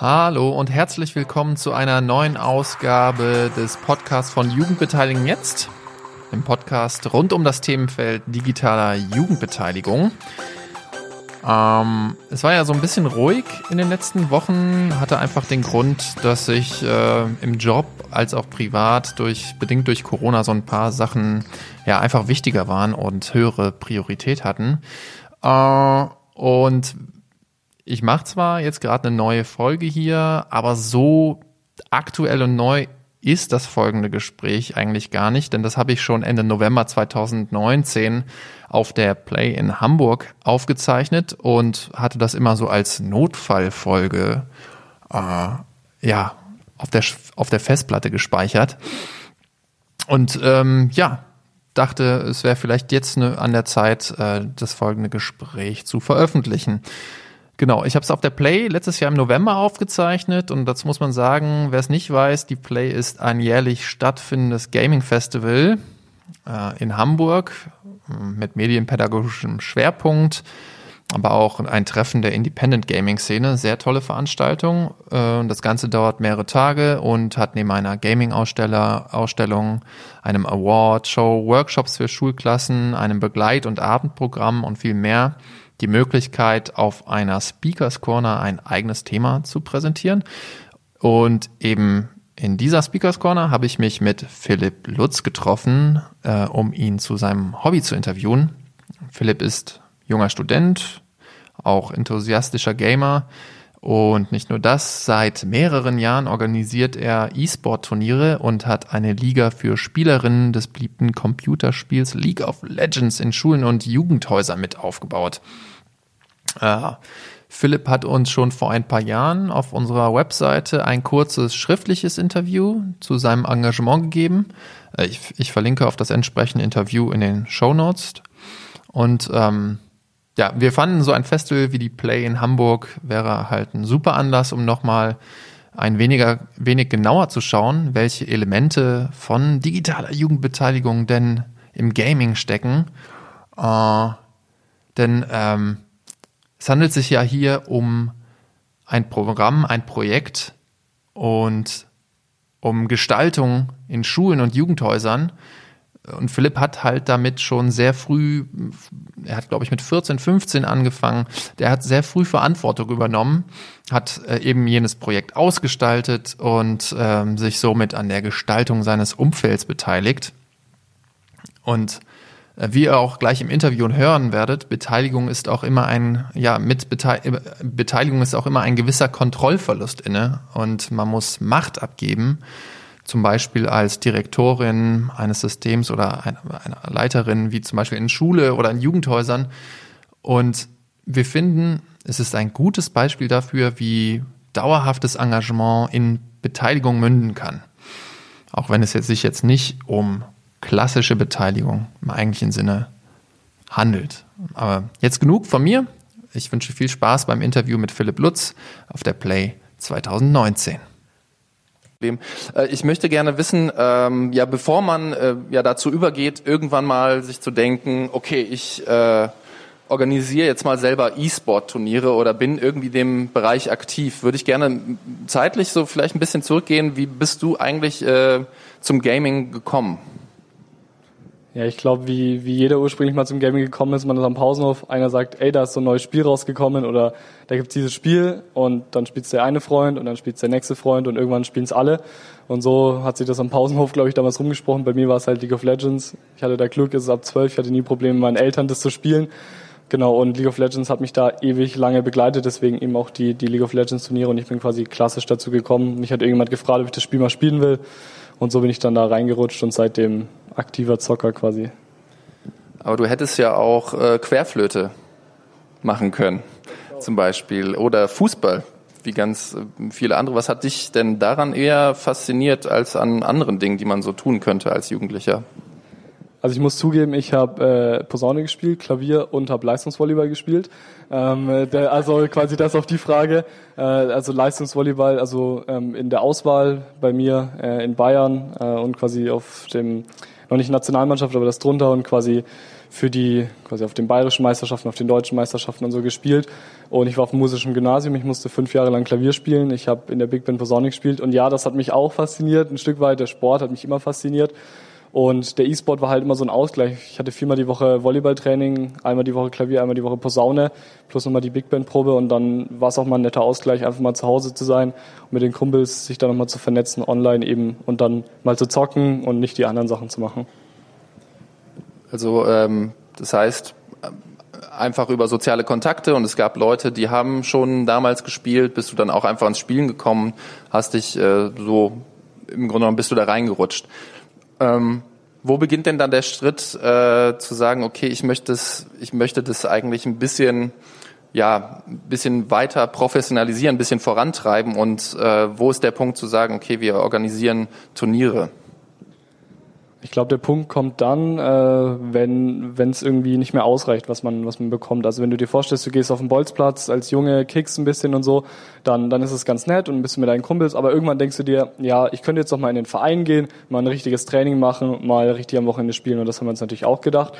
Hallo und herzlich willkommen zu einer neuen Ausgabe des Podcasts von Jugendbeteiligung jetzt. Im Podcast rund um das Themenfeld digitaler Jugendbeteiligung. Ähm, es war ja so ein bisschen ruhig in den letzten Wochen, hatte einfach den Grund, dass ich äh, im Job als auch privat durch bedingt durch Corona so ein paar Sachen ja einfach wichtiger waren und höhere Priorität hatten. Äh, und ich mache zwar jetzt gerade eine neue Folge hier, aber so aktuell und neu ist das folgende Gespräch eigentlich gar nicht, denn das habe ich schon Ende November 2019 auf der Play in Hamburg aufgezeichnet und hatte das immer so als Notfallfolge äh, ja auf der auf der Festplatte gespeichert und ähm, ja dachte, es wäre vielleicht jetzt ne, an der Zeit, äh, das folgende Gespräch zu veröffentlichen. Genau, ich habe es auf der Play letztes Jahr im November aufgezeichnet und dazu muss man sagen, wer es nicht weiß, die Play ist ein jährlich stattfindendes Gaming Festival äh, in Hamburg äh, mit medienpädagogischem Schwerpunkt, aber auch ein Treffen der Independent Gaming Szene. Sehr tolle Veranstaltung. Äh, das Ganze dauert mehrere Tage und hat neben einer Gaming Aussteller Ausstellung, einem Award Show, Workshops für Schulklassen, einem Begleit- und Abendprogramm und viel mehr die Möglichkeit, auf einer Speakers Corner ein eigenes Thema zu präsentieren. Und eben in dieser Speakers Corner habe ich mich mit Philipp Lutz getroffen, äh, um ihn zu seinem Hobby zu interviewen. Philipp ist junger Student, auch enthusiastischer Gamer. Und nicht nur das, seit mehreren Jahren organisiert er E-Sport-Turniere und hat eine Liga für Spielerinnen des beliebten Computerspiels League of Legends in Schulen und Jugendhäusern mit aufgebaut. Äh, Philipp hat uns schon vor ein paar Jahren auf unserer Webseite ein kurzes schriftliches Interview zu seinem Engagement gegeben. Äh, ich, ich, verlinke auf das entsprechende Interview in den Show Notes. Und ähm, ja, wir fanden so ein Festival wie die Play in Hamburg wäre halt ein super Anlass, um nochmal ein weniger, wenig genauer zu schauen, welche Elemente von digitaler Jugendbeteiligung denn im Gaming stecken. Äh, denn ähm, es handelt sich ja hier um ein Programm, ein Projekt und um Gestaltung in Schulen und Jugendhäusern. Und Philipp hat halt damit schon sehr früh, er hat glaube ich mit 14, 15 angefangen, der hat sehr früh Verantwortung übernommen, hat äh, eben jenes Projekt ausgestaltet und ähm, sich somit an der Gestaltung seines Umfelds beteiligt. Und äh, wie ihr auch gleich im Interview hören werdet, Beteiligung ist auch immer ein, ja, mit Beteiligung ist auch immer ein gewisser Kontrollverlust inne und man muss Macht abgeben, zum Beispiel als Direktorin eines Systems oder einer Leiterin, wie zum Beispiel in Schule oder in Jugendhäusern. Und wir finden, es ist ein gutes Beispiel dafür, wie dauerhaftes Engagement in Beteiligung münden kann. Auch wenn es jetzt sich jetzt nicht um klassische Beteiligung im eigentlichen Sinne handelt. Aber jetzt genug von mir. Ich wünsche viel Spaß beim Interview mit Philipp Lutz auf der Play 2019. Äh, ich möchte gerne wissen, ähm, ja, bevor man äh, ja dazu übergeht, irgendwann mal sich zu denken, okay, ich äh, organisiere jetzt mal selber E-Sport-Turniere oder bin irgendwie dem Bereich aktiv, würde ich gerne zeitlich so vielleicht ein bisschen zurückgehen. Wie bist du eigentlich äh, zum Gaming gekommen? Ja, ich glaube, wie, wie jeder ursprünglich mal zum Gaming gekommen ist, man ist am Pausenhof, einer sagt, ey, da ist so ein neues Spiel rausgekommen oder da gibt's dieses Spiel und dann spielt's der eine Freund und dann spielt's der nächste Freund und irgendwann spielen's alle. Und so hat sich das am Pausenhof, glaube ich, damals rumgesprochen. Bei mir war es halt League of Legends. Ich hatte da Glück, es ist ab zwölf, ich hatte nie Probleme mit meinen Eltern, das zu spielen. Genau, und League of Legends hat mich da ewig lange begleitet, deswegen eben auch die, die League of Legends Turniere und ich bin quasi klassisch dazu gekommen. Mich hat irgendjemand gefragt, ob ich das Spiel mal spielen will. Und so bin ich dann da reingerutscht und seitdem aktiver Zocker quasi. Aber du hättest ja auch äh, Querflöte machen können, zum Beispiel, oder Fußball, wie ganz äh, viele andere. Was hat dich denn daran eher fasziniert als an anderen Dingen, die man so tun könnte als Jugendlicher? Also ich muss zugeben, ich habe äh, Posaune gespielt, Klavier und habe Leistungsvolleyball gespielt. Ähm, der, also quasi das auf die Frage. Äh, also Leistungsvolleyball, also ähm, in der Auswahl bei mir äh, in Bayern äh, und quasi auf dem noch nicht Nationalmannschaft, aber das drunter und quasi für die, quasi auf den bayerischen Meisterschaften, auf den deutschen Meisterschaften und so gespielt. Und ich war auf dem musischen Gymnasium, ich musste fünf Jahre lang Klavier spielen, ich habe in der Big Band Posaune gespielt und ja, das hat mich auch fasziniert, ein Stück weit, der Sport hat mich immer fasziniert. Und der E-Sport war halt immer so ein Ausgleich. Ich hatte viermal die Woche Volleyballtraining, einmal die Woche Klavier, einmal die Woche Posaune, plus nochmal die Big Band Probe und dann war es auch mal ein netter Ausgleich, einfach mal zu Hause zu sein und mit den Kumpels sich dann nochmal zu vernetzen online eben und dann mal zu zocken und nicht die anderen Sachen zu machen. Also ähm, das heißt einfach über soziale Kontakte und es gab Leute, die haben schon damals gespielt, bist du dann auch einfach ins Spielen gekommen, hast dich äh, so im Grunde genommen bist du da reingerutscht. Ähm, wo beginnt denn dann der Schritt äh, zu sagen, okay, ich möchte das, ich möchte das eigentlich ein bisschen, ja, ein bisschen weiter professionalisieren, ein bisschen vorantreiben und äh, wo ist der Punkt zu sagen, okay, wir organisieren Turniere? Ich glaube, der Punkt kommt dann, äh, wenn es irgendwie nicht mehr ausreicht, was man was man bekommt. Also wenn du dir vorstellst, du gehst auf den Bolzplatz als Junge, kickst ein bisschen und so, dann dann ist es ganz nett und ein bisschen mit deinen Kumpels. Aber irgendwann denkst du dir, ja, ich könnte jetzt noch mal in den Verein gehen, mal ein richtiges Training machen, mal richtig am Wochenende spielen. Und das haben wir uns natürlich auch gedacht.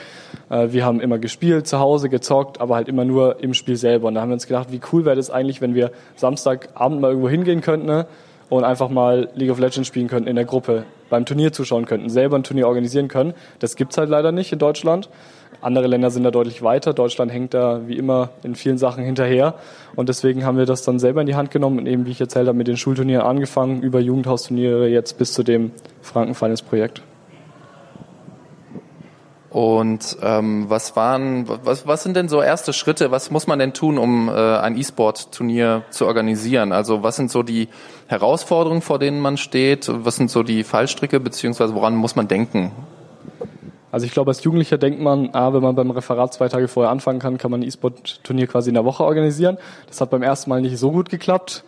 Äh, wir haben immer gespielt, zu Hause gezockt, aber halt immer nur im Spiel selber. Und da haben wir uns gedacht, wie cool wäre das eigentlich, wenn wir Samstagabend mal irgendwo hingehen könnten. Ne? und einfach mal League of Legends spielen könnten in der Gruppe, beim Turnier zuschauen könnten, selber ein Turnier organisieren können. Das gibt's halt leider nicht in Deutschland. Andere Länder sind da deutlich weiter. Deutschland hängt da wie immer in vielen Sachen hinterher. Und deswegen haben wir das dann selber in die Hand genommen und eben, wie ich erzählt habe, mit den Schulturnieren angefangen, über Jugendhausturniere jetzt bis zu dem Frankenfinals-Projekt. Und ähm, was waren, was, was sind denn so erste Schritte? Was muss man denn tun, um äh, ein E-Sport-Turnier zu organisieren? Also was sind so die Herausforderungen, vor denen man steht? Was sind so die Fallstricke, beziehungsweise woran muss man denken? Also ich glaube, als Jugendlicher denkt man, ah, wenn man beim Referat zwei Tage vorher anfangen kann, kann man ein E-Sport-Turnier quasi in der Woche organisieren. Das hat beim ersten Mal nicht so gut geklappt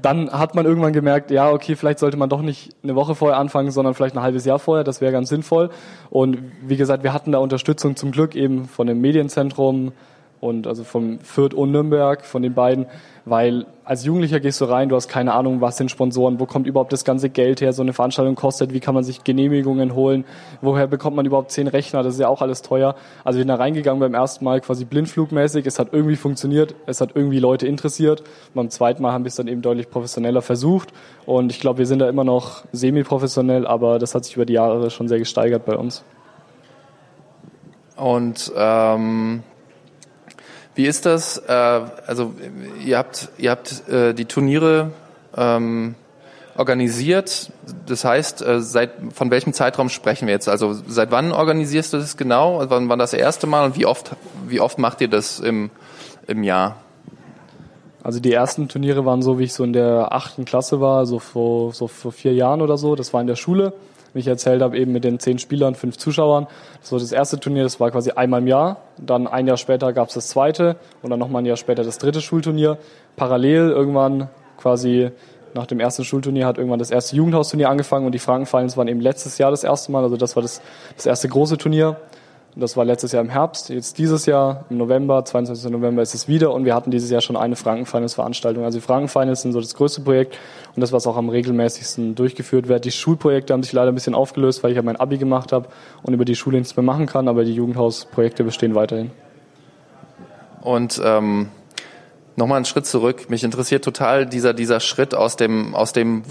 dann hat man irgendwann gemerkt, ja, okay, vielleicht sollte man doch nicht eine Woche vorher anfangen, sondern vielleicht ein halbes Jahr vorher. Das wäre ganz sinnvoll. Und wie gesagt, wir hatten da Unterstützung zum Glück eben von dem Medienzentrum, und also vom Fürth und Nürnberg, von den beiden, weil als Jugendlicher gehst du rein, du hast keine Ahnung, was sind Sponsoren, wo kommt überhaupt das ganze Geld her, so eine Veranstaltung kostet, wie kann man sich Genehmigungen holen, woher bekommt man überhaupt zehn Rechner, das ist ja auch alles teuer. Also wir sind da reingegangen beim ersten Mal quasi blindflugmäßig, es hat irgendwie funktioniert, es hat irgendwie Leute interessiert. Beim zweiten Mal haben wir es dann eben deutlich professioneller versucht und ich glaube, wir sind da immer noch semi-professionell, aber das hat sich über die Jahre schon sehr gesteigert bei uns. Und ähm wie ist das? Äh, also ihr habt, ihr habt äh, die Turniere ähm, organisiert. Das heißt, äh, seit von welchem Zeitraum sprechen wir jetzt? Also seit wann organisierst du das genau? Wann war das erste Mal und wie oft, wie oft macht ihr das im, im Jahr? Also die ersten Turniere waren so, wie ich so in der achten Klasse war, so vor, so vor vier Jahren oder so. Das war in der Schule wie ich erzählt habe, eben mit den zehn Spielern, fünf Zuschauern. Das war das erste Turnier, das war quasi einmal im Jahr. Dann ein Jahr später gab es das zweite und dann nochmal ein Jahr später das dritte Schulturnier. Parallel irgendwann quasi nach dem ersten Schulturnier hat irgendwann das erste Jugendhausturnier angefangen und die Frankenfinals waren eben letztes Jahr das erste Mal. Also das war das, das erste große Turnier. Das war letztes Jahr im Herbst. Jetzt dieses Jahr im November, 22. November ist es wieder und wir hatten dieses Jahr schon eine Frankenfinals-Veranstaltung. Also die Frankenfinals sind so das größte Projekt und das, was auch am regelmäßigsten durchgeführt wird. Die Schulprojekte haben sich leider ein bisschen aufgelöst, weil ich ja mein Abi gemacht habe und über die Schule nichts mehr machen kann, aber die Jugendhausprojekte bestehen weiterhin. Und ähm, nochmal einen Schritt zurück. Mich interessiert total dieser, dieser Schritt aus dem, aus dem,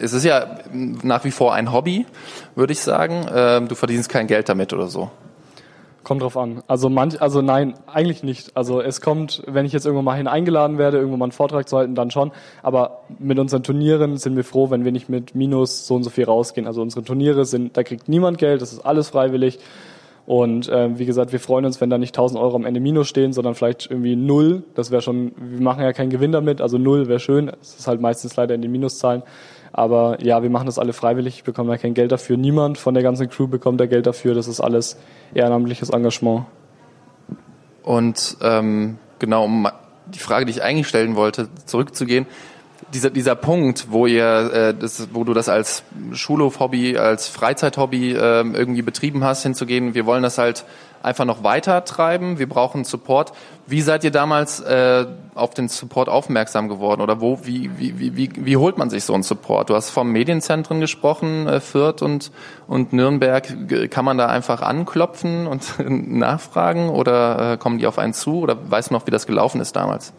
es ist ja nach wie vor ein Hobby, würde ich sagen. Ähm, du verdienst kein Geld damit oder so. Kommt drauf an. Also manch, also nein, eigentlich nicht. Also es kommt, wenn ich jetzt irgendwo mal hin eingeladen werde, irgendwo mal einen Vortrag zu halten, dann schon. Aber mit unseren Turnieren sind wir froh, wenn wir nicht mit Minus so und so viel rausgehen. Also unsere Turniere sind, da kriegt niemand Geld, das ist alles freiwillig. Und äh, wie gesagt, wir freuen uns, wenn da nicht 1000 Euro am Ende Minus stehen, sondern vielleicht irgendwie null. Das wäre schon, wir machen ja keinen Gewinn damit, also null wäre schön. Es ist halt meistens leider in den Minuszahlen. Aber ja, wir machen das alle freiwillig, ich bekomme da kein Geld dafür. Niemand von der ganzen Crew bekommt da Geld dafür. Das ist alles ehrenamtliches Engagement. Und ähm, genau, um die Frage, die ich eigentlich stellen wollte, zurückzugehen. Dieser, dieser Punkt, wo ihr, äh, das, wo du das als Schulhof-Hobby, als Freizeit-Hobby äh, irgendwie betrieben hast, hinzugehen, wir wollen das halt einfach noch weiter treiben, wir brauchen Support. Wie seid ihr damals äh, auf den Support aufmerksam geworden oder wo, wie, wie, wie, wie, wie holt man sich so einen Support? Du hast vom Medienzentren gesprochen, äh, Fürth und, und Nürnberg. Kann man da einfach anklopfen und nachfragen oder äh, kommen die auf einen zu oder weißt du noch, wie das gelaufen ist damals?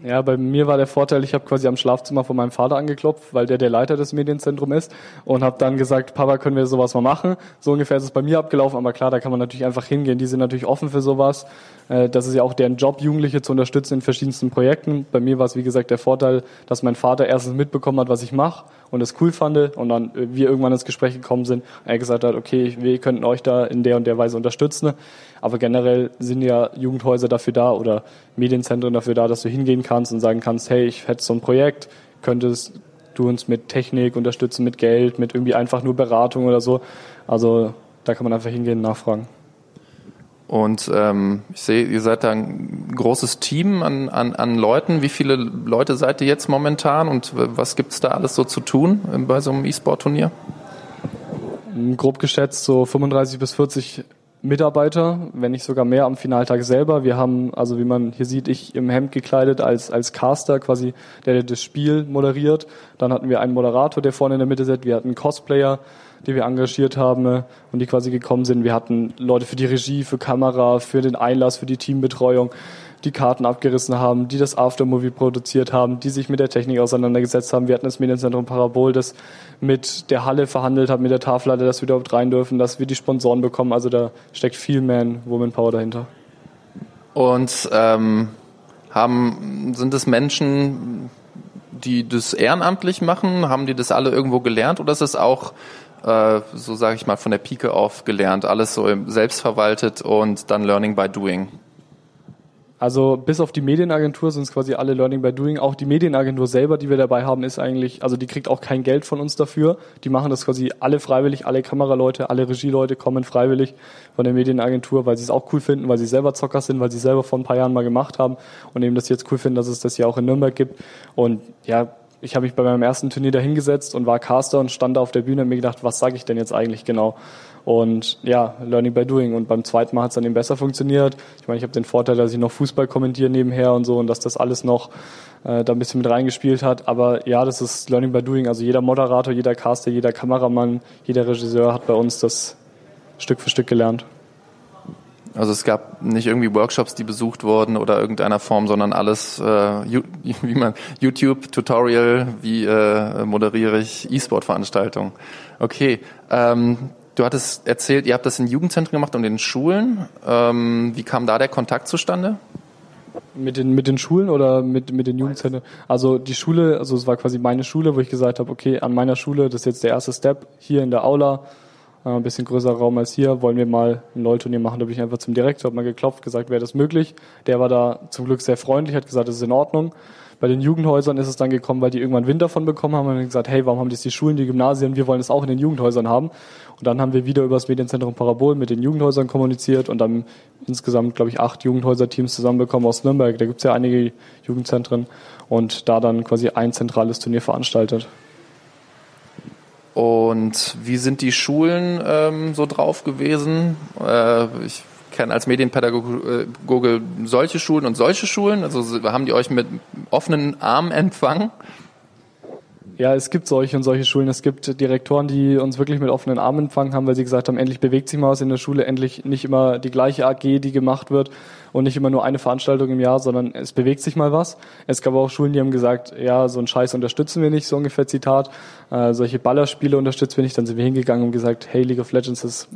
Ja, bei mir war der Vorteil, ich habe quasi am Schlafzimmer von meinem Vater angeklopft, weil der der Leiter des Medienzentrums ist und habe dann gesagt, Papa, können wir sowas mal machen? So ungefähr ist es bei mir abgelaufen, aber klar, da kann man natürlich einfach hingehen. Die sind natürlich offen für sowas. Äh, das ist ja auch deren Job, Jugendliche zu unterstützen in verschiedensten Projekten. Bei mir war es, wie gesagt, der Vorteil, dass mein Vater erstens mitbekommen hat, was ich mache und es cool fand und dann äh, wir irgendwann ins Gespräch gekommen sind und er gesagt hat, okay, wir könnten euch da in der und der Weise unterstützen. Aber generell sind ja Jugendhäuser dafür da oder Medienzentren dafür da, dass du hingehen kannst und sagen kannst, hey, ich hätte so ein Projekt, könntest du uns mit Technik unterstützen, mit Geld, mit irgendwie einfach nur Beratung oder so. Also da kann man einfach hingehen und nachfragen. Und ähm, ich sehe, ihr seid da ein großes Team an, an, an Leuten. Wie viele Leute seid ihr jetzt momentan und was gibt's da alles so zu tun bei so einem E-Sport-Turnier? Grob geschätzt so 35 bis 40 Mitarbeiter, wenn nicht sogar mehr am Finaltag selber. Wir haben, also wie man hier sieht, ich im Hemd gekleidet als, als Caster, quasi der das Spiel moderiert. Dann hatten wir einen Moderator, der vorne in der Mitte sitzt. Wir hatten Cosplayer, die wir engagiert haben äh, und die quasi gekommen sind. Wir hatten Leute für die Regie, für Kamera, für den Einlass, für die Teambetreuung, die Karten abgerissen haben, die das Aftermovie produziert haben, die sich mit der Technik auseinandergesetzt haben. Wir hatten das Medienzentrum Parabol, das mit der Halle verhandelt hat, mit der Tafelhalle, dass wir überhaupt rein dürfen, dass wir die Sponsoren bekommen. Also da steckt viel Man Woman Power dahinter. Und ähm, haben sind es Menschen, die das ehrenamtlich machen? Haben die das alle irgendwo gelernt oder ist es auch äh, so sage ich mal, von der Pike auf gelernt. Alles so selbstverwaltet und dann Learning by Doing. Also bis auf die Medienagentur sind es quasi alle Learning by Doing. Auch die Medienagentur selber, die wir dabei haben, ist eigentlich, also die kriegt auch kein Geld von uns dafür. Die machen das quasi alle freiwillig, alle Kameraleute, alle Regieleute kommen freiwillig von der Medienagentur, weil sie es auch cool finden, weil sie selber Zocker sind, weil sie selber vor ein paar Jahren mal gemacht haben und eben das jetzt cool finden, dass es das ja auch in Nürnberg gibt. Und ja, ich habe mich bei meinem ersten Turnier da hingesetzt und war Caster und stand da auf der Bühne und mir gedacht, was sage ich denn jetzt eigentlich genau? Und ja, Learning by Doing. Und beim zweiten Mal hat es dann eben besser funktioniert. Ich meine, ich habe den Vorteil, dass ich noch Fußball kommentiere nebenher und so und dass das alles noch äh, da ein bisschen mit reingespielt hat. Aber ja, das ist Learning by Doing. Also jeder Moderator, jeder Caster, jeder Kameramann, jeder Regisseur hat bei uns das Stück für Stück gelernt. Also es gab nicht irgendwie Workshops, die besucht wurden oder irgendeiner Form, sondern alles, äh, wie man YouTube-Tutorial, wie äh, moderiere ich E-Sport-Veranstaltungen. Okay, ähm, du hattest erzählt, ihr habt das in Jugendzentren gemacht und in Schulen. Ähm, wie kam da der Kontakt zustande? Mit den, mit den Schulen oder mit, mit den Jugendzentren? Also die Schule, also es war quasi meine Schule, wo ich gesagt habe, okay, an meiner Schule, das ist jetzt der erste Step, hier in der Aula, äh, ein bisschen größerer Raum als hier, wollen wir mal ein LOL-Turnier machen. Da bin ich einfach zum Direktor, habe mal geklopft, gesagt, wäre das möglich. Der war da zum Glück sehr freundlich, hat gesagt, das ist in Ordnung. Bei den Jugendhäusern ist es dann gekommen, weil die irgendwann Wind davon bekommen haben und gesagt, hey, warum haben das die Schulen, die Gymnasien, wir wollen es auch in den Jugendhäusern haben. Und dann haben wir wieder über das Medienzentrum Parabol mit den Jugendhäusern kommuniziert und dann insgesamt, glaube ich, acht Jugendhäuser-Teams zusammenbekommen aus Nürnberg. Da gibt es ja einige Jugendzentren und da dann quasi ein zentrales Turnier veranstaltet. Und wie sind die Schulen ähm, so drauf gewesen? Äh, ich kenne als Medienpädagoge solche Schulen und solche Schulen. Also haben die euch mit offenen Armen empfangen? Ja, es gibt solche und solche Schulen. Es gibt Direktoren, die uns wirklich mit offenen Armen empfangen haben, weil sie gesagt haben, endlich bewegt sich mal was in der Schule, endlich nicht immer die gleiche AG, die gemacht wird und nicht immer nur eine Veranstaltung im Jahr, sondern es bewegt sich mal was. Es gab auch Schulen, die haben gesagt, ja, so einen Scheiß unterstützen wir nicht, so ungefähr Zitat. Äh, solche Ballerspiele unterstützen wir nicht. Dann sind wir hingegangen und gesagt, hey, League of Legends ist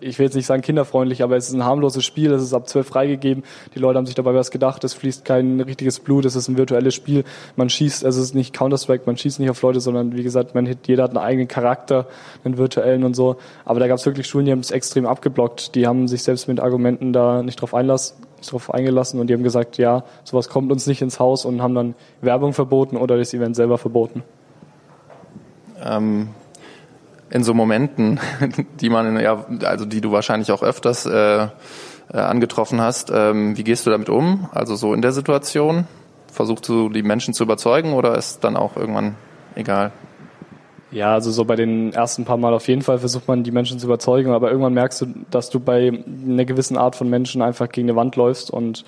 ich will jetzt nicht sagen kinderfreundlich, aber es ist ein harmloses Spiel, es ist ab zwölf freigegeben. Die Leute haben sich dabei was gedacht, es fließt kein richtiges Blut, es ist ein virtuelles Spiel. Man schießt, also es ist nicht Counter-Strike, man schießt nicht auf Leute, sondern wie gesagt, man hit, jeder hat einen eigenen Charakter, einen virtuellen und so. Aber da gab es wirklich Schulen, die haben es extrem abgeblockt. Die haben sich selbst mit Argumenten da nicht drauf einlassen, nicht eingelassen und die haben gesagt, ja, sowas kommt uns nicht ins Haus und haben dann Werbung verboten oder das Event selber verboten. Ähm in so Momenten, die man ja, also die du wahrscheinlich auch öfters äh, äh, angetroffen hast. Ähm, wie gehst du damit um? Also so in der Situation versuchst du die Menschen zu überzeugen oder ist dann auch irgendwann egal? Ja, also so bei den ersten paar Mal auf jeden Fall versucht man die Menschen zu überzeugen, aber irgendwann merkst du, dass du bei einer gewissen Art von Menschen einfach gegen eine Wand läufst und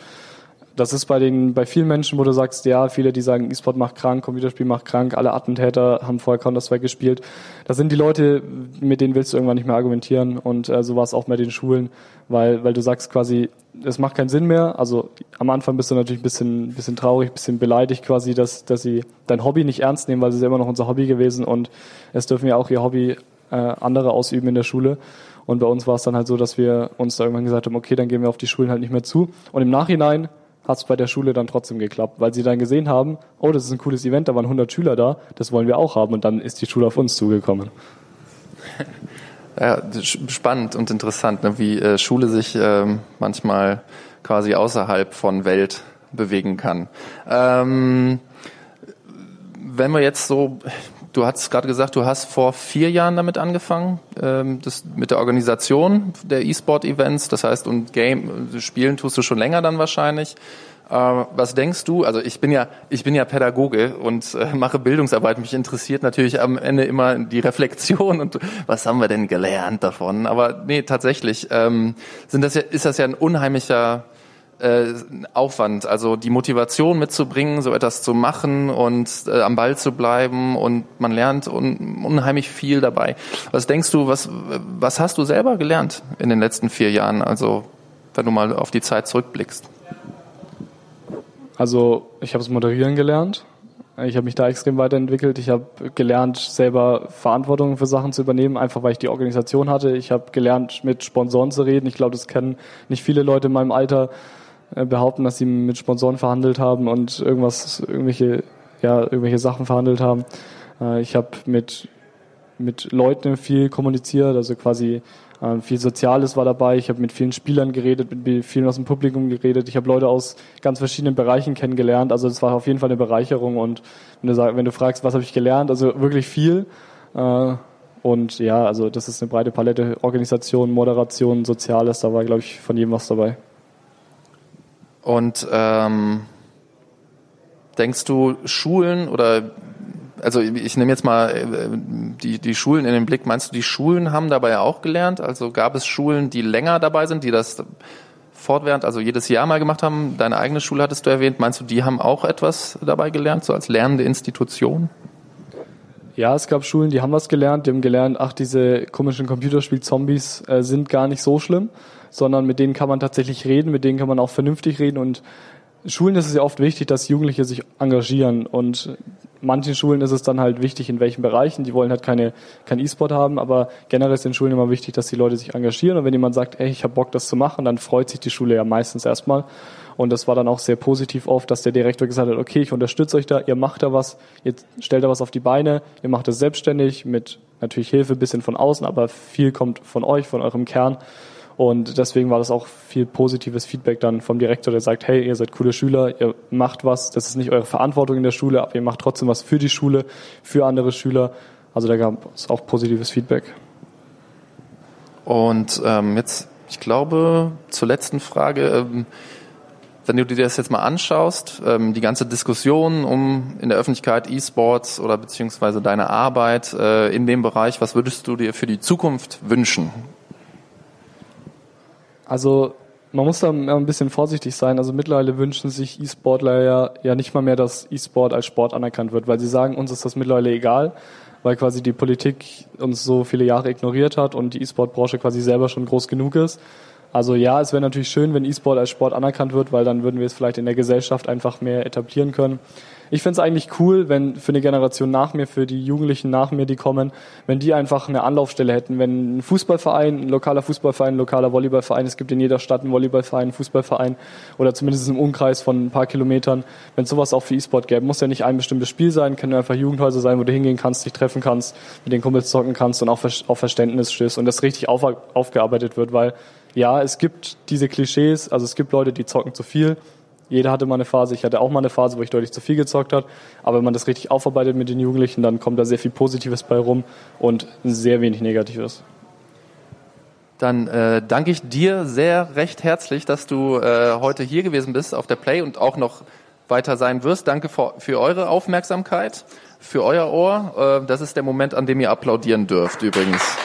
das ist bei den, bei vielen Menschen, wo du sagst, ja, viele, die sagen, E-Sport macht krank, Computerspiel macht krank, alle Attentäter haben vorher Counter-Strike gespielt. Das sind die Leute, mit denen willst du irgendwann nicht mehr argumentieren und äh, so war es auch bei den Schulen, weil, weil du sagst quasi, es macht keinen Sinn mehr. Also am Anfang bist du natürlich ein bisschen, bisschen traurig, ein bisschen beleidigt quasi, dass, dass sie dein Hobby nicht ernst nehmen, weil es ist ja immer noch unser Hobby gewesen und es dürfen ja auch ihr Hobby äh, andere ausüben in der Schule. Und bei uns war es dann halt so, dass wir uns da irgendwann gesagt haben, okay, dann gehen wir auf die Schulen halt nicht mehr zu. Und im Nachhinein hat es bei der Schule dann trotzdem geklappt, weil sie dann gesehen haben, oh, das ist ein cooles Event, da waren 100 Schüler da, das wollen wir auch haben und dann ist die Schule auf uns zugekommen. Ja, spannend und interessant, ne, wie äh, Schule sich ähm, manchmal quasi außerhalb von Welt bewegen kann. Ähm, wenn wir jetzt so, du hast gerade gesagt, du hast vor vier Jahren damit angefangen, ähm, das, mit der Organisation der E-Sport-Events, das heißt, und Game, Spielen tust du schon länger dann wahrscheinlich. Äh, was denkst du? Also ich bin ja, ich bin ja Pädagoge und äh, mache Bildungsarbeit. Mich interessiert natürlich am Ende immer die Reflexion und was haben wir denn gelernt davon? Aber nee, tatsächlich ähm, sind das ja, ist das ja ein unheimlicher äh, Aufwand, also die Motivation mitzubringen, so etwas zu machen und äh, am Ball zu bleiben und man lernt un unheimlich viel dabei. Was denkst du, was, was hast du selber gelernt in den letzten vier Jahren, also wenn du mal auf die Zeit zurückblickst? Also ich habe es moderieren gelernt. Ich habe mich da extrem weiterentwickelt. Ich habe gelernt, selber Verantwortung für Sachen zu übernehmen, einfach weil ich die Organisation hatte. Ich habe gelernt, mit Sponsoren zu reden. Ich glaube, das kennen nicht viele Leute in meinem Alter behaupten, dass sie mit Sponsoren verhandelt haben und irgendwas, irgendwelche, ja, irgendwelche Sachen verhandelt haben. Äh, ich habe mit mit Leuten viel kommuniziert, also quasi ähm, viel Soziales war dabei. Ich habe mit vielen Spielern geredet, mit vielen aus dem Publikum geredet. Ich habe Leute aus ganz verschiedenen Bereichen kennengelernt. Also es war auf jeden Fall eine Bereicherung. Und wenn du, sag, wenn du fragst, was habe ich gelernt, also wirklich viel. Äh, und ja, also das ist eine breite Palette. Organisation, Moderation, Soziales, da war, glaube ich, von jedem was dabei. Und ähm, denkst du, Schulen oder also ich nehme jetzt mal äh, die, die Schulen in den Blick. Meinst du, die Schulen haben dabei auch gelernt? Also gab es Schulen, die länger dabei sind, die das fortwährend, also jedes Jahr mal gemacht haben? Deine eigene Schule hattest du erwähnt. Meinst du, die haben auch etwas dabei gelernt, so als lernende Institution? Ja, es gab Schulen, die haben was gelernt. Die haben gelernt, ach, diese komischen Computerspiel-Zombies äh, sind gar nicht so schlimm, sondern mit denen kann man tatsächlich reden, mit denen kann man auch vernünftig reden und Schulen ist es ja oft wichtig, dass Jugendliche sich engagieren und manchen Schulen ist es dann halt wichtig, in welchen Bereichen. Die wollen halt keine, kein E-Sport haben, aber generell ist den Schulen immer wichtig, dass die Leute sich engagieren und wenn jemand sagt, ey, ich habe Bock, das zu machen, dann freut sich die Schule ja meistens erstmal. Und das war dann auch sehr positiv oft, dass der Direktor gesagt hat, okay, ich unterstütze euch da, ihr macht da was, ihr stellt da was auf die Beine, ihr macht das selbstständig mit natürlich Hilfe, bisschen von außen, aber viel kommt von euch, von eurem Kern. Und deswegen war das auch viel positives Feedback dann vom Direktor, der sagt, hey, ihr seid coole Schüler, ihr macht was, das ist nicht eure Verantwortung in der Schule, aber ihr macht trotzdem was für die Schule, für andere Schüler. Also da gab es auch positives Feedback. Und ähm, jetzt, ich glaube, zur letzten Frage. Ähm, wenn du dir das jetzt mal anschaust, ähm, die ganze Diskussion um in der Öffentlichkeit E-Sports oder beziehungsweise deine Arbeit äh, in dem Bereich, was würdest du dir für die Zukunft wünschen? Also man muss da ein bisschen vorsichtig sein. Also mittlerweile wünschen sich E-Sportler ja, ja nicht mal mehr, dass E-Sport als Sport anerkannt wird, weil sie sagen, uns ist das mittlerweile egal, weil quasi die Politik uns so viele Jahre ignoriert hat und die E-Sport-Branche quasi selber schon groß genug ist. Also ja, es wäre natürlich schön, wenn E-Sport als Sport anerkannt wird, weil dann würden wir es vielleicht in der Gesellschaft einfach mehr etablieren können. Ich finde es eigentlich cool, wenn für eine Generation nach mir, für die Jugendlichen nach mir, die kommen, wenn die einfach eine Anlaufstelle hätten. Wenn ein Fußballverein, ein lokaler Fußballverein, ein lokaler Volleyballverein, es gibt in jeder Stadt einen Volleyballverein, einen Fußballverein oder zumindest im Umkreis von ein paar Kilometern, wenn sowas auch für E-Sport gäbe. Muss ja nicht ein bestimmtes Spiel sein, können einfach Jugendhäuser sein, wo du hingehen kannst, dich treffen kannst, mit den Kumpels zocken kannst und auch auf Verständnis stößt und das richtig auf, aufgearbeitet wird, weil ja, es gibt diese Klischees, also es gibt Leute, die zocken zu viel. Jeder hatte mal eine Phase, ich hatte auch mal eine Phase, wo ich deutlich zu viel gezockt habe. Aber wenn man das richtig aufarbeitet mit den Jugendlichen, dann kommt da sehr viel Positives bei rum und sehr wenig Negatives. Dann äh, danke ich dir sehr recht herzlich, dass du äh, heute hier gewesen bist auf der Play und auch noch weiter sein wirst. Danke für, für eure Aufmerksamkeit, für euer Ohr. Äh, das ist der Moment, an dem ihr applaudieren dürft übrigens.